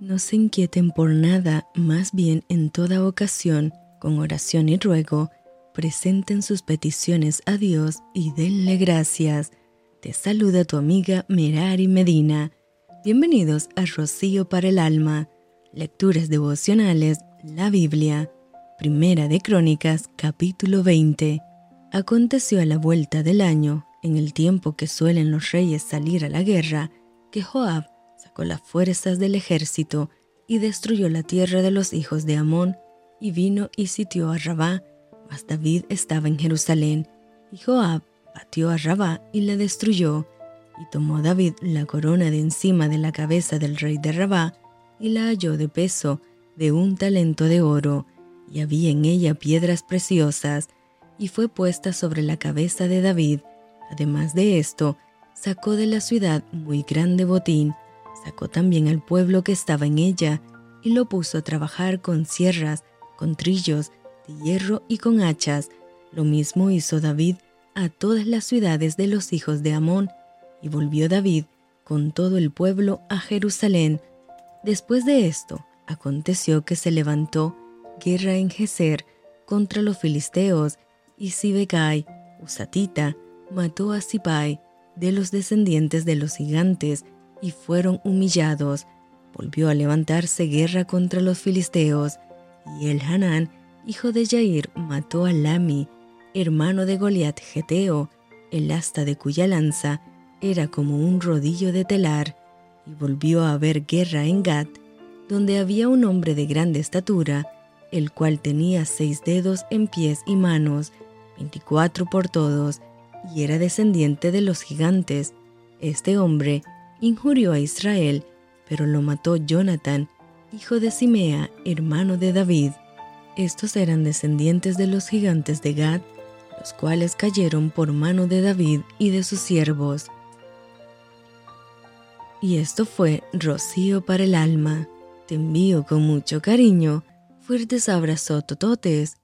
No se inquieten por nada, más bien en toda ocasión, con oración y ruego, presenten sus peticiones a Dios y denle gracias. Te saluda tu amiga Merari Medina. Bienvenidos a Rocío para el Alma, Lecturas Devocionales, la Biblia, Primera de Crónicas, capítulo 20. Aconteció a la vuelta del año, en el tiempo que suelen los reyes salir a la guerra, que Joab con las fuerzas del ejército y destruyó la tierra de los hijos de Amón, y vino y sitió a Rabá, mas David estaba en Jerusalén, y Joab batió a Rabá y la destruyó, y tomó David la corona de encima de la cabeza del rey de Rabá, y la halló de peso de un talento de oro, y había en ella piedras preciosas, y fue puesta sobre la cabeza de David. Además de esto, sacó de la ciudad muy grande botín, Sacó también al pueblo que estaba en ella y lo puso a trabajar con sierras, con trillos de hierro y con hachas. Lo mismo hizo David a todas las ciudades de los hijos de Amón, y volvió David con todo el pueblo a Jerusalén. Después de esto, aconteció que se levantó guerra en Geser contra los filisteos, y Sibekai, Usatita, mató a Sipai, de los descendientes de los gigantes, y fueron humillados. Volvió a levantarse guerra contra los filisteos, y el Hanán, hijo de Jair, mató a Lami, hermano de Goliat Geteo, el asta de cuya lanza era como un rodillo de telar, y volvió a haber guerra en Gat, donde había un hombre de grande estatura, el cual tenía seis dedos en pies y manos, veinticuatro por todos, y era descendiente de los gigantes. Este hombre injurió a Israel, pero lo mató Jonathan, hijo de Simea, hermano de David. Estos eran descendientes de los gigantes de Gad, los cuales cayeron por mano de David y de sus siervos. Y esto fue rocío para el alma. Te envío con mucho cariño, fuertes abrazos tototes